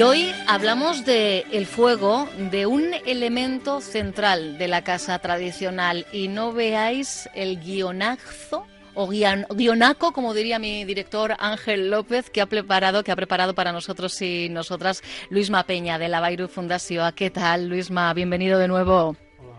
Y hoy hablamos de el fuego, de un elemento central de la casa tradicional. Y no veáis el guionazo o guionaco, como diría mi director Ángel López, que ha preparado, que ha preparado para nosotros y nosotras Luisma Peña de la Bairu Fundación. ¿Qué tal, Luisma? Bienvenido de nuevo. Hola.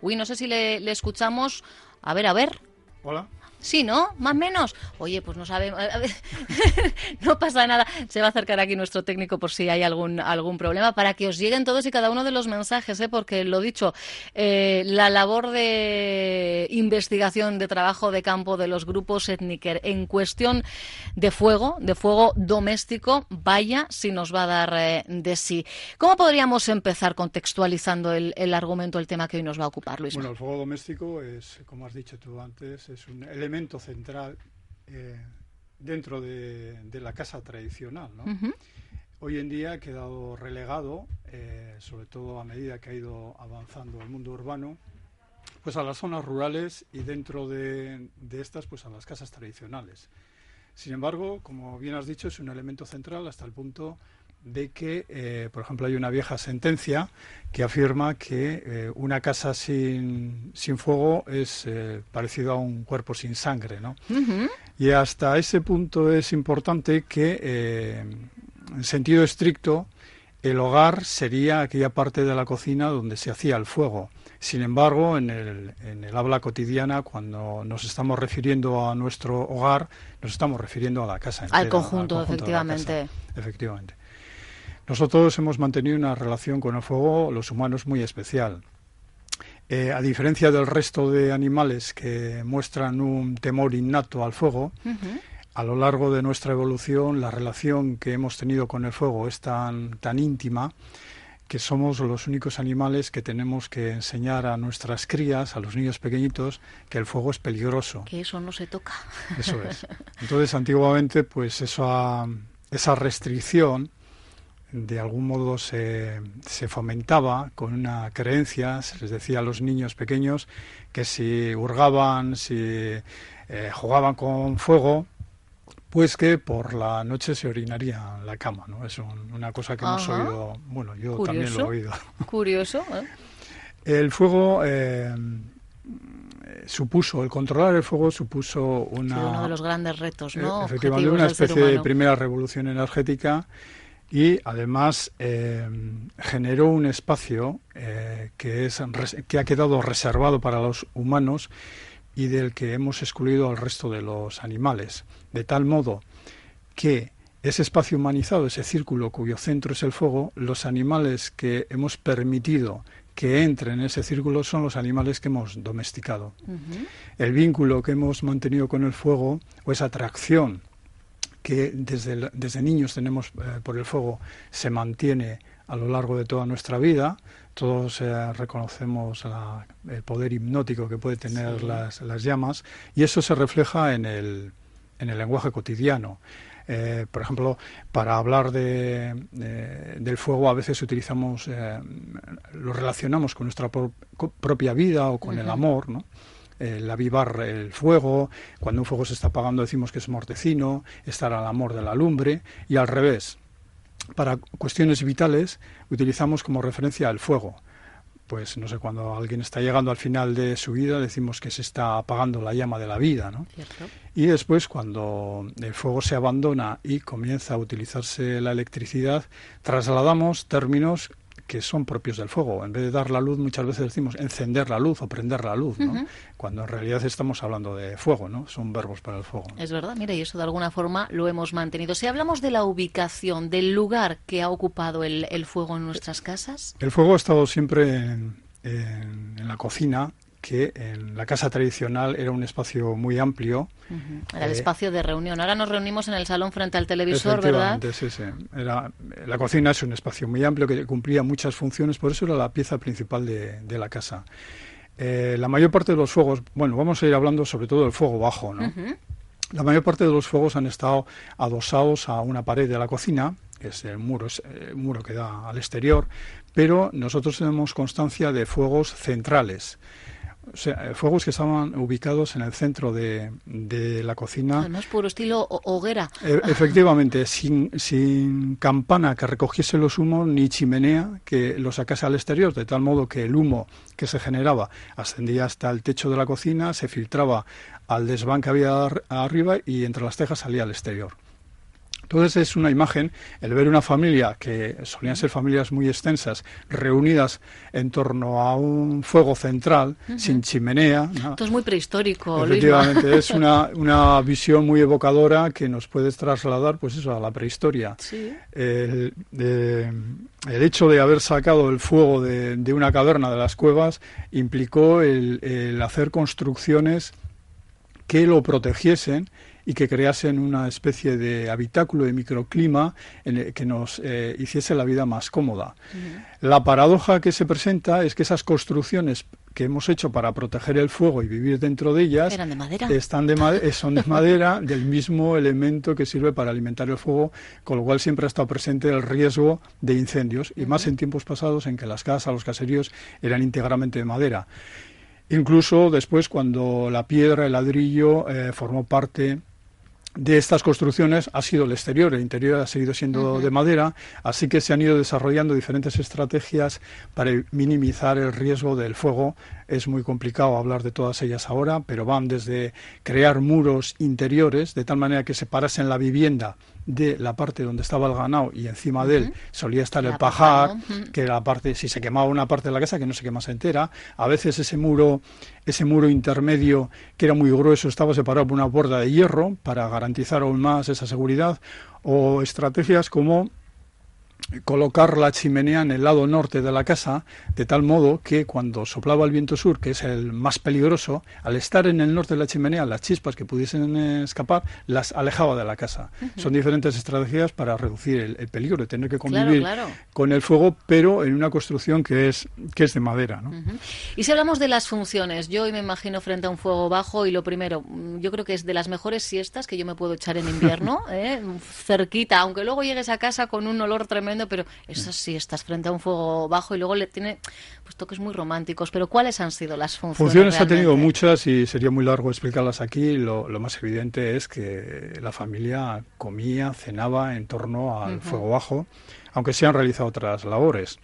Uy, no sé si le, le escuchamos. A ver, a ver. Hola. Sí, ¿no? Más o menos. Oye, pues no sabemos. no pasa nada. Se va a acercar aquí nuestro técnico por si hay algún, algún problema para que os lleguen todos y cada uno de los mensajes, ¿eh? porque lo dicho, eh, la labor de investigación, de trabajo de campo de los grupos étnicos en cuestión de fuego, de fuego doméstico, vaya si nos va a dar eh, de sí. ¿Cómo podríamos empezar contextualizando el, el, argumento, el tema que hoy nos va a ocupar, Luis? Bueno, el fuego doméstico es, como has dicho tú antes, es un elemento elemento central eh, dentro de, la casa tradicional. ¿no? Hoy en día ha quedado relegado, eh, sobre todo a medida que ha ido avanzando el mundo urbano, pues a las zonas rurales y dentro de, de estas, pues a las casas tradicionales. Sin embargo, como bien has dicho, es un elemento central hasta el punto de que, eh, por ejemplo, hay una vieja sentencia que afirma que eh, una casa sin, sin fuego es eh, parecido a un cuerpo sin sangre, ¿no? Y hasta ese punto es importante que, en sentido estricto, el hogar sería aquella parte de la cocina donde se hacía el fuego. Sin embargo, en el, en el habla cotidiana, cuando nos estamos refiriendo a nuestro hogar, nos estamos refiriendo a la casa al conjunto, efectivamente. Efectivamente. Nosotros hemos mantenido una relación con el fuego, los humanos, muy especial. Eh, a diferencia del resto de animales que muestran un temor innato al fuego, a lo largo de nuestra evolución la relación que hemos tenido con el fuego es tan, tan íntima que somos los únicos animales que tenemos que enseñar a nuestras crías, a los niños pequeñitos, que el fuego es peligroso. Que eso no se toca. Eso es. Entonces, antiguamente, pues esa, esa restricción de algún modo se, se, fomentaba con una creencia, se les decía a los niños pequeños que si hurgaban, si eh, jugaban con fuego, pues que por la noche se orinaría en la cama, ¿no? Es una cosa que hemos oído, bueno, yo también lo he oído. Curioso. ¿eh? El fuego eh, supuso, el controlar el fuego supuso una... uno de los grandes retos, ¿no? efectivamente, una especie de primera revolución energética y además eh, generó un espacio eh, que, es, que ha quedado reservado para los humanos y del que hemos excluido al resto de los animales, de tal modo que ese espacio humanizado, ese círculo cuyo centro es el fuego, los animales que hemos permitido que entren en ese círculo son los animales que hemos domesticado. El vínculo que hemos mantenido con el fuego o esa atracción que desde, desde niños tenemos eh, por el fuego se mantiene a lo largo de toda nuestra vida. Todos eh, reconocemos el poder hipnótico que puede tener las, las, llamas y eso se refleja en el, en el lenguaje cotidiano. Eh, por ejemplo, para hablar de, del fuego a veces utilizamos, lo relacionamos con nuestra propia vida o con el amor, ¿no? El avivar el fuego, cuando un fuego se está apagando decimos que es mortecino, estar al amor de la lumbre, y al revés. Para cuestiones vitales utilizamos como referencia el fuego. Pues no sé, cuando alguien está llegando al final de su vida decimos que se está apagando la llama de la vida, ¿no? Y después cuando el fuego se abandona y comienza a utilizarse la electricidad, trasladamos términos que son propios del fuego. En vez de dar la luz, muchas veces decimos encender la luz o prender la luz, ¿no? Cuando en realidad estamos hablando de fuego, ¿no? Son verbos para el fuego. Es verdad, mira, y eso de alguna forma lo hemos mantenido. Si hablamos de la ubicación, del lugar que ha ocupado el, fuego en nuestras casas. El fuego ha estado siempre en, en la cocina que en la casa tradicional era un espacio muy amplio. Era el eh, espacio de reunión. Ahora nos reunimos en el salón frente al televisor, ¿verdad? Sí, sí. Era, la cocina es un espacio muy amplio que cumplía muchas funciones, por eso era la pieza principal de, la casa. Eh, la mayor parte de los fuegos, bueno, vamos a ir hablando sobre todo del fuego bajo, ¿no? La mayor parte de los fuegos han estado adosados a una pared de la cocina, que es el muro, es el muro que da al exterior, pero nosotros tenemos constancia de fuegos centrales o sea, fuegos que estaban ubicados en el centro de, de la cocina. Además, puro estilo hoguera. E, efectivamente, sin, sin campana que recogiese los humos ni chimenea que lo sacase al exterior, de tal modo que el humo que se generaba ascendía hasta el techo de la cocina, se filtraba al desván que había arriba y entre las tejas salía al exterior. Entonces es una imagen, el ver una familia, que solían ser familias muy extensas, reunidas en torno a un fuego central, sin chimenea. Esto es muy prehistórico, Efectivamente, es una, una, visión muy evocadora que nos puede trasladar, pues eso, a la prehistoria. El, el, hecho de haber sacado el fuego de, de, una caverna de las cuevas implicó el, el hacer construcciones que lo protegiesen y que creasen una especie de habitáculo de microclima en el que nos eh, hiciese la vida más cómoda. La paradoja que se presenta es que esas construcciones que hemos hecho para proteger el fuego y vivir dentro de ellas ¿Eran de madera? Están de eh, son de madera del mismo elemento que sirve para alimentar el fuego, con lo cual siempre ha estado presente el riesgo de incendios y más en tiempos pasados en que las casas, los caseríos eran íntegramente de madera. Incluso después, cuando la piedra, el ladrillo eh, formó parte de estas construcciones ha sido el exterior, el interior ha seguido siendo de madera, así que se han ido desarrollando diferentes estrategias para minimizar el riesgo del fuego. Es muy complicado hablar de todas ellas ahora, pero van desde crear muros interiores de tal manera que separasen la vivienda de la parte donde estaba el ganado y encima de él solía estar el pajar, que la parte, si se quemaba una parte de la casa, que no se quemase entera. A veces ese muro, ese muro intermedio, que era muy grueso, estaba separado por una puerta de hierro para garantizar aún más esa seguridad. O estrategias como colocar la chimenea en el lado norte de la casa, de tal modo que cuando soplaba el viento sur, que es el más peligroso, al estar en el norte de la chimenea, las chispas que pudiesen escapar, las alejaba de la casa. Son diferentes estrategias para reducir el, peligro de tener que convivir con el fuego, pero en una construcción que es, que es de madera. Y si hablamos de las funciones, yo hoy me imagino frente a un fuego bajo y lo primero, mm, yo creo que es de las mejores siestas que yo me puedo echar en invierno, ¿eh? cerquita, aunque luego llegues a casa con un olor tremendo pero eso sí, estás frente a un fuego bajo y luego le tiene pues toques muy románticos. Pero ¿cuáles han sido las funciones? Funciones ha tenido muchas y sería muy largo explicarlas aquí. Lo, más evidente es que la familia comía, cenaba en torno al fuego bajo, aunque se han realizado otras labores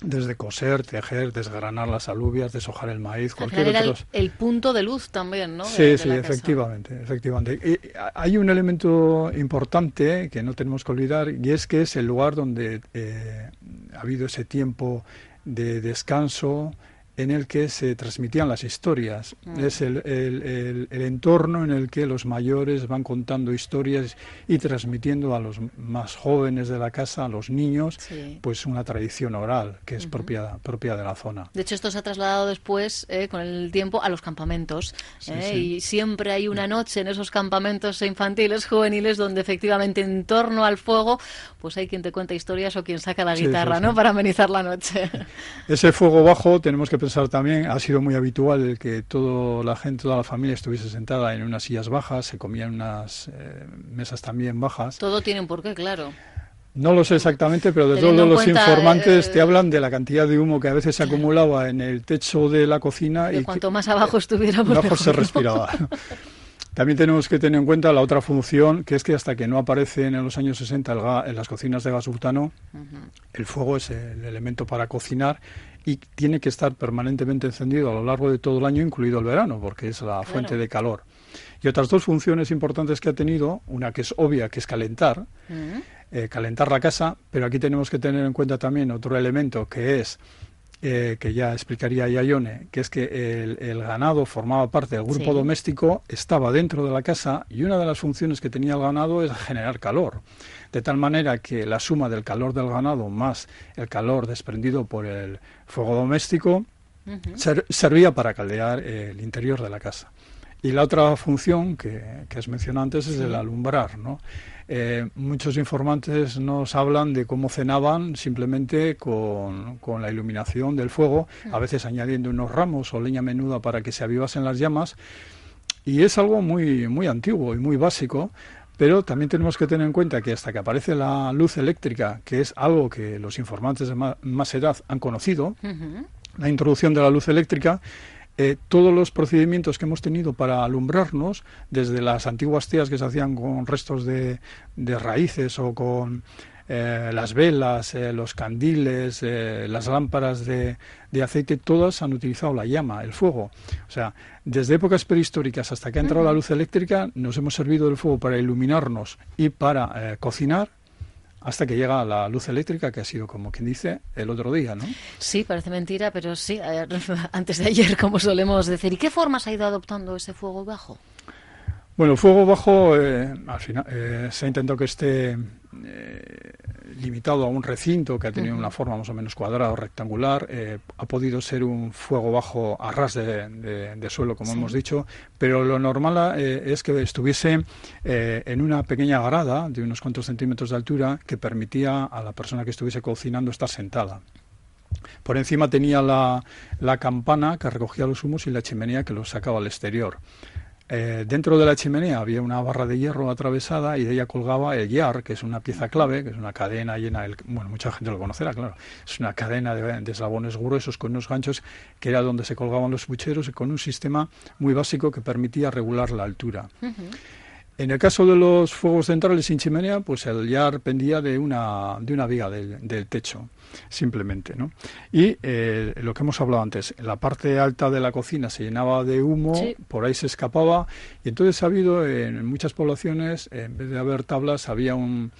desde coser, tejer, desgranar las alubias, deshojar el maíz, cualquier otro. El, punto de luz también, ¿no? Sí, sí, efectivamente, efectivamente. Y hay un elemento importante que no tenemos que olvidar y es que es el lugar donde eh, ha habido ese tiempo de descanso, en el que se transmitían las historias. Mm. Es el, el, el, entorno en el que los mayores van contando historias y transmitiendo a los más jóvenes de la casa, a los niños, pues una tradición oral que es propia, propia de la zona. De hecho, esto se ha trasladado después, eh, con el tiempo, a los campamentos. Eh, y siempre hay una noche en esos campamentos infantiles, juveniles, donde efectivamente en torno al fuego, pues hay quien te cuenta historias o quien saca la guitarra, ¿no? Para amenizar la noche. Ese fuego bajo tenemos que pensar también, ha sido muy habitual el que toda la gente, toda la familia estuviese sentada en unas sillas bajas, se comían unas eh, mesas también bajas. Todo tiene un porqué, claro. No lo sé exactamente, pero de todos los informantes te eh, hablan de la cantidad de humo que a veces se acumulaba en el techo de la cocina. y cuanto más abajo estuviéramos, mejor se respiraba. También tenemos que tener en cuenta la otra función, que es que hasta que no aparece en los años 60 en las cocinas de gas butano, el fuego es el elemento para cocinar y tiene que estar permanentemente encendido a lo largo de todo el año, incluido el verano, porque es la fuente de calor. Y otras dos funciones importantes que ha tenido, una que es obvia, que es calentar, eh, calentar la casa, pero aquí tenemos que tener en cuenta también otro elemento que es eh, que ya explicaría Yayone, que es que el, ganado formaba parte del grupo doméstico, estaba dentro de la casa y una de las funciones que tenía el ganado es generar calor de tal manera que la suma del calor del ganado más el calor desprendido por el fuego doméstico servía para caldear el interior de la casa. Y la otra función que, que has mencionado antes es el alumbrar, ¿no? Eh, muchos informantes nos hablan de cómo cenaban simplemente con, con la iluminación del fuego, a veces añadiendo unos ramos o leña menuda para que se avivasen las llamas. Y es algo muy, muy antiguo y muy básico, pero también tenemos que tener en cuenta que hasta que aparece la luz eléctrica, que es algo que los informantes de más edad han conocido, la introducción de la luz eléctrica, eh, todos los procedimientos que hemos tenido para alumbrarnos, desde las antiguas tías que se hacían con restos de, de raíces o con eh, las velas, eh, los candiles, eh, las lámparas de, de, aceite, todas han utilizado la llama, el fuego. O sea, desde épocas prehistóricas hasta que ha entrado la luz eléctrica, nos hemos servido del fuego para iluminarnos y para cocinar hasta que llega la luz eléctrica, que ha sido, como quien dice, el otro día, ¿no? Sí, parece mentira, pero sí, antes de ayer, como solemos decir. ¿Y qué formas ha ido adoptando ese fuego bajo? Bueno, el fuego bajo, eh, al final, eh, se ha intentado que esté eh, limitado a un recinto que ha tenido una forma más o menos cuadrada o rectangular. ha podido ser un fuego bajo a ras de, suelo, como hemos dicho, pero lo normal es que estuviese en una pequeña grada de unos cuantos centímetros de altura que permitía a la persona que estuviese cocinando estar sentada. Por encima tenía la, la campana que recogía los humos y la chimenea que los sacaba al exterior. Eh, dentro de la chimenea había una barra de hierro atravesada y de ella colgaba el yar, que es una pieza clave, que es una cadena llena, de, bueno, mucha gente lo conocerá, claro, es una cadena de, de, eslabones gruesos con unos ganchos que era donde se colgaban los pucheros y con un sistema muy básico que permitía regular la altura. En el caso de los fuegos centrales sin chimenea, pues el yar pendía de una, de una viga del, del techo simplemente. ¿no? Y eh, lo que hemos hablado antes, la parte alta de la cocina se llenaba de humo, por ahí se escapaba, y entonces ha habido en muchas poblaciones, en vez de haber tablas, había un,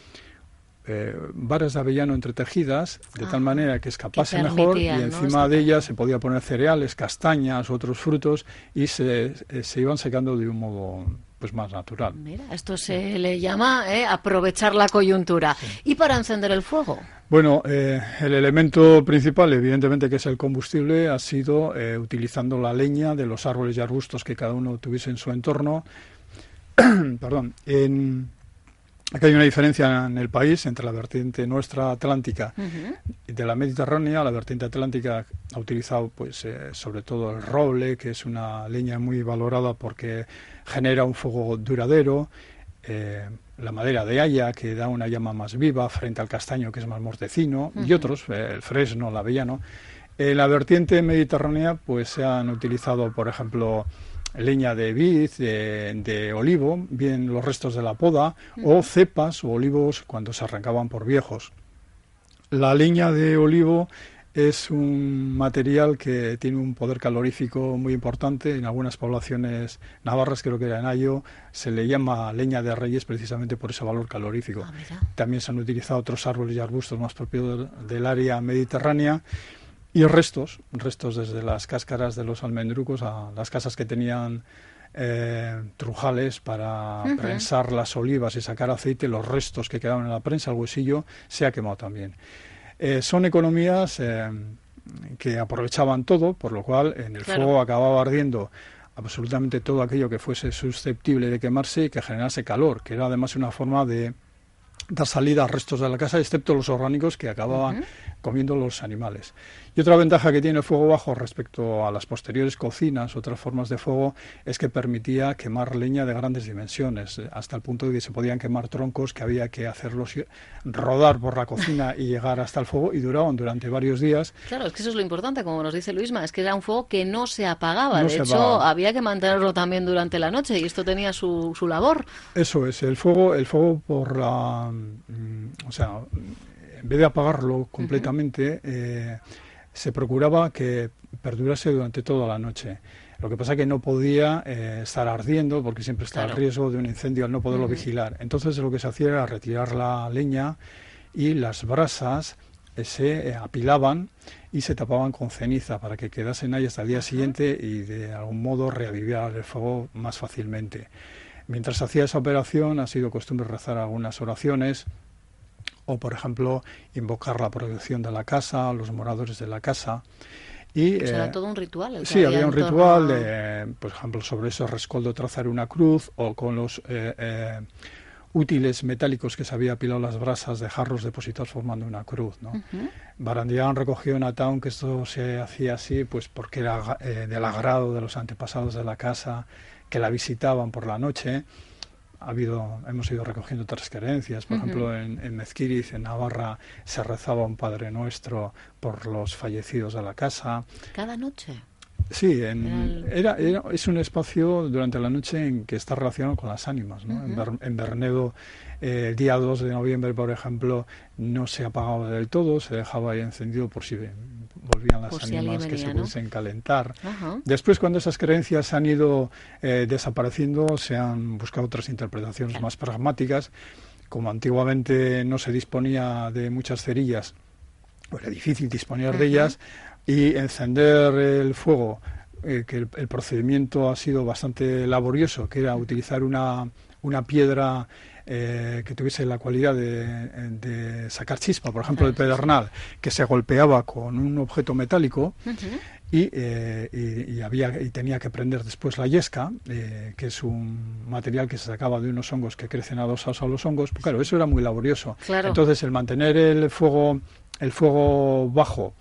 eh, varas de avellano entretejidas de tal ah, manera que escapase mejor y encima de ellas se podía poner cereales, castañas, otros frutos y se, eh, se iban secando de un modo pues más natural. Mira, esto se le llama eh, aprovechar la coyuntura. ¿Y para encender el fuego? Bueno, eh, el elemento principal, evidentemente, que es el combustible, ha sido eh, utilizando la leña de los árboles y arbustos que cada uno tuviese en su entorno. Perdón. En, Aquí hay una diferencia en el país entre la vertiente nuestra atlántica y de la mediterránea. La vertiente atlántica ha utilizado, pues, eh, sobre todo el roble, que es una leña muy valorada porque genera un fuego duradero. Eh, la madera de haya, que da una llama más viva frente al castaño, que es más mortecino, y otros, eh, el fresno, el avellano. En la vertiente mediterránea, pues se han utilizado, por ejemplo, leña de vid, de, olivo, bien los restos de la poda, o cepas o olivos cuando se arrancaban por viejos. La leña de olivo es un material que tiene un poder calorífico muy importante. En algunas poblaciones navarras, creo que era en Ayo, se le llama leña de reyes precisamente por ese valor calorífico. Ah, También se han utilizado otros árboles y arbustos más propios del área mediterránea y restos, restos desde las cáscaras de los almendrucos a las casas que tenían eh, trujales para prensar las olivas y sacar aceite, los restos que quedaban en la prensa, el huesillo, se ha quemado también. Eh, son economías eh, que aprovechaban todo, por lo cual en el fuego acababa ardiendo absolutamente todo aquello que fuese susceptible de quemarse y que generase calor, que era además una forma de dar salida a restos de la casa, excepto los orgánicos que acababan comiendo los animales. Y otra ventaja que tiene el fuego bajo respecto a las posteriores cocinas, otras formas de fuego, es que permitía quemar leña de grandes dimensiones, eh, hasta el punto de que se podían quemar troncos que había que hacerlos rodar por la cocina y llegar hasta el fuego y duraban durante varios días. Claro, es que eso es lo importante, como nos dice Luisma, es que era un fuego que no se apagaba, de hecho había que mantenerlo también durante la noche y esto tenía su, su labor. Eso es, el fuego, el fuego por la... Mm, o sea, en vez de apagarlo completamente, eh, se procuraba que perdurase durante toda la noche. Lo que pasa es que no podía eh, estar ardiendo porque siempre está el riesgo de un incendio al no poderlo vigilar. Entonces lo que se hacía era retirar la leña y las brasas eh, se apilaban y se tapaban con ceniza para que quedasen ahí hasta el día siguiente y de algún modo reavivar el fuego más fácilmente. Mientras hacía esa operación ha sido costumbre rezar algunas oraciones o, por ejemplo, invocar la protección de la casa, los moradores de la casa. Y, pues era eh, todo un ritual. sí, había un ritual, de, por ejemplo, sobre ese rescoldo trazar una cruz o con los eh, eh, útiles metálicos que se había apilado las brasas de jarros depositados formando una cruz. ¿no? Uh recogió en Ataun que esto se hacía así pues porque era del agrado de los antepasados de la casa que la visitaban por la noche ha habido, hemos ido recogiendo otras creencias. Por ejemplo, en, en, Mezquiriz, en Navarra, se rezaba un Padre Nuestro por los fallecidos de la casa. ¿Cada noche? Sí, era, es un espacio durante la noche en que está relacionado con las ánimas. ¿no? en, Bernedo, eh, el día 2 de noviembre, por ejemplo, no se apagaba del todo, se dejaba ahí encendido por si volvían las ánimas que se pudiesen calentar. Después, cuando esas creencias han ido eh, desapareciendo, se han buscado otras interpretaciones más pragmáticas. Como antiguamente no se disponía de muchas cerillas, era difícil disponer de ellas, y encender el fuego, eh, que el, procedimiento ha sido bastante laborioso, que era utilizar una, una piedra eh, que tuviese la cualidad de, sacar chispa, por ejemplo, el pedernal, que se golpeaba con un objeto metálico. Eh, y, había y tenía que prender después la yesca, que es un material que se sacaba de unos hongos que crecen adosados a los hongos. Claro, eso era muy laborioso. Entonces, el mantener el fuego el fuego bajo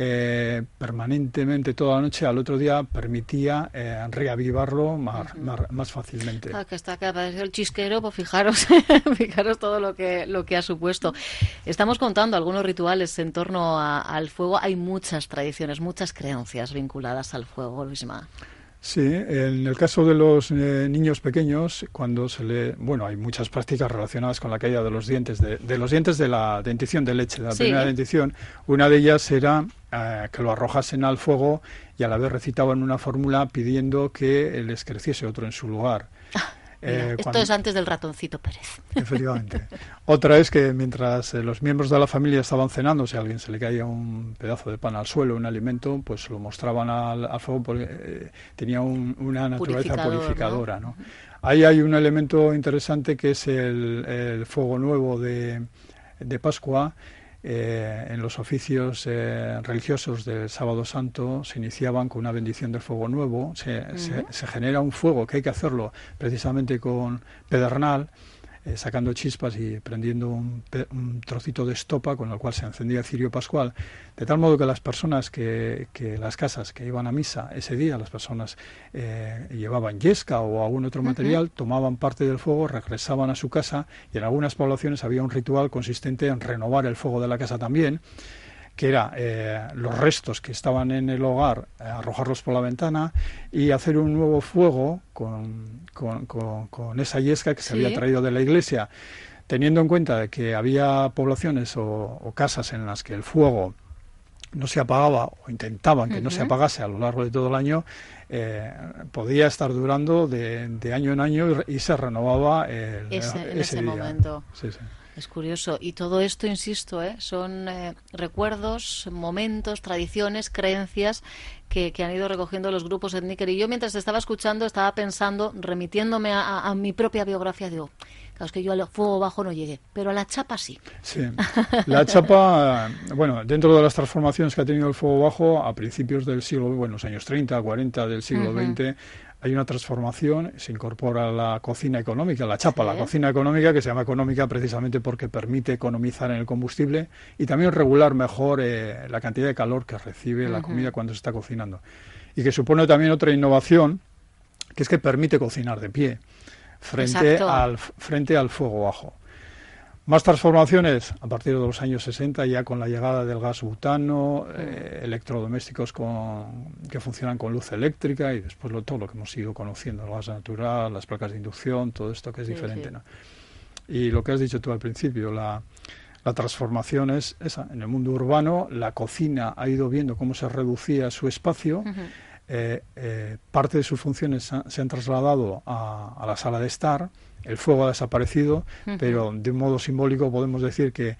eh, permanentemente toda la noche, al otro día permitía eh, reavivarlo más, más, fácilmente. Ah, que está que apareció el chisquero, pues fijaros, fijaros todo lo que, lo que ha supuesto. Estamos contando algunos rituales en torno al fuego. Hay muchas tradiciones, muchas creencias vinculadas al fuego, Luisma. Sí, en el caso de los eh, niños pequeños, cuando se le, bueno, hay muchas prácticas relacionadas con la caída de los dientes, de, los dientes de la dentición de leche, de la primera dentición. Una de ellas era eh, que lo arrojasen al fuego y a la vez recitaban una fórmula pidiendo que les creciese otro en su lugar. Ah. Eh, esto es antes del ratoncito Pérez. Efectivamente. Otra es que mientras eh, los miembros de la familia estaban cenando, si a alguien se le caía un pedazo de pan al suelo, un alimento, pues lo mostraban al, fuego porque eh, tenía una naturaleza purificadora. ¿no? Ahí hay un elemento interesante que es el, fuego nuevo de, de Pascua eh, en los oficios eh, religiosos del Sábado Santo se iniciaban con una bendición del fuego nuevo, se, se, genera un fuego que hay que hacerlo precisamente con pedernal eh, sacando chispas y prendiendo un, trocito de estopa con el cual se encendía el cirio pascual, de tal modo que las personas que, que las casas que iban a misa ese día, las personas eh, llevaban yesca o algún otro material, tomaban parte del fuego, regresaban a su casa y en algunas poblaciones había un ritual consistente en renovar el fuego de la casa también que era eh, los restos que estaban en el hogar, eh, arrojarlos por la ventana y hacer un nuevo fuego con, con, esa yesca que se había traído de la iglesia, teniendo en cuenta que había poblaciones o, casas en las que el fuego no se apagaba o intentaban que no se apagase a lo largo de todo el año, eh, podía estar durando de, año en año y, se renovaba ese, ese, momento. Sí, sí. Es curioso. Y todo esto, insisto, ¿eh? son eh, recuerdos, momentos, tradiciones, creencias que, han ido recogiendo los grupos étnicos. Y yo, mientras estaba escuchando, estaba pensando, remitiéndome a, mi propia biografía, digo, claro, es que yo al fuego bajo no llegué, pero a la chapa sí. Sí. La chapa, bueno, dentro de las transformaciones que ha tenido el fuego bajo, a principios del siglo, bueno, los años 30, 40 del siglo XX, hay una transformación, se incorpora la cocina económica, la chapa, la cocina económica, que se llama económica precisamente porque permite economizar en el combustible y también regular mejor eh, la cantidad de calor que recibe la comida cuando se está cocinando. Y que supone también otra innovación, que es que permite cocinar de pie frente, al, frente al fuego bajo. Más transformaciones a partir de los años 60, ya con la llegada del gas butano, eh, electrodomésticos con, que funcionan con luz eléctrica y después lo, todo lo que hemos ido conociendo, el gas natural, las placas de inducción, todo esto que es diferente. ¿no? Y lo que has dicho tú al principio, la, la transformación es esa. En el mundo urbano, la cocina ha ido viendo cómo se reducía su espacio. Eh, eh, parte de sus funciones se han trasladado a, la sala de estar, el fuego ha desaparecido, pero de un modo simbólico podemos decir que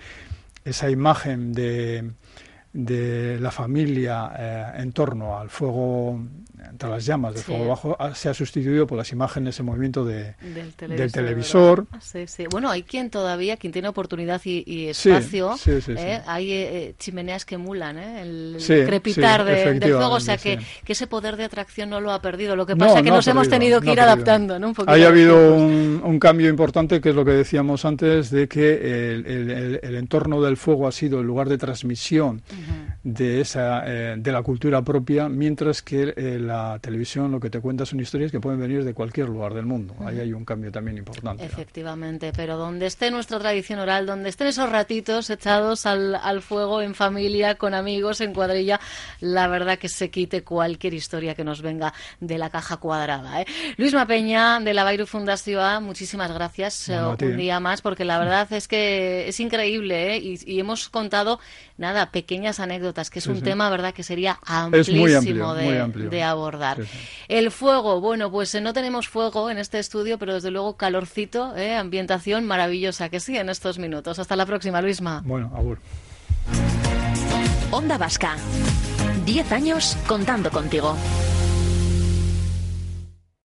esa imagen de, de la familia eh, en torno al fuego entre las llamas del fuego bajo se ha sustituido por las imágenes en movimiento de, del televisor. Sí, sí. Bueno, hay quien todavía, quien tiene oportunidad y, espacio, ¿eh? hay eh, chimeneas que emulan el crepitar del fuego, o sea que, que, ese poder de atracción no lo ha perdido. Lo que pasa es que nos hemos tenido que ir adaptando. ¿no? Un ha habido un, un, cambio importante, que es lo que decíamos antes, de que el, el, entorno del fuego ha sido el lugar de transmisión de, esa, eh, de la cultura propia, mientras que eh, la televisión lo que te cuenta son historias que pueden venir de cualquier lugar del mundo. Ahí hay un cambio también importante. Efectivamente, pero donde esté nuestra tradición oral, donde estén esos ratitos echados al, al fuego en familia, con amigos, en cuadrilla, la verdad que se quite cualquier historia que nos venga de la caja cuadrada. ¿eh? Luis Mapeña, de la Bairu Fundación, muchísimas gracias un día más, porque la verdad es que es increíble y, y hemos contado, nada, pequeñas anécdotas que es un tema, ¿verdad?, que sería amplísimo de, abordar. El fuego, bueno, pues eh, no tenemos fuego en este estudio, pero desde luego calorcito, ¿eh? ambientación maravillosa, que sí, en estos minutos. Hasta la próxima, Luisma. Bueno, agur. Onda Vasca. Diez años contando contigo.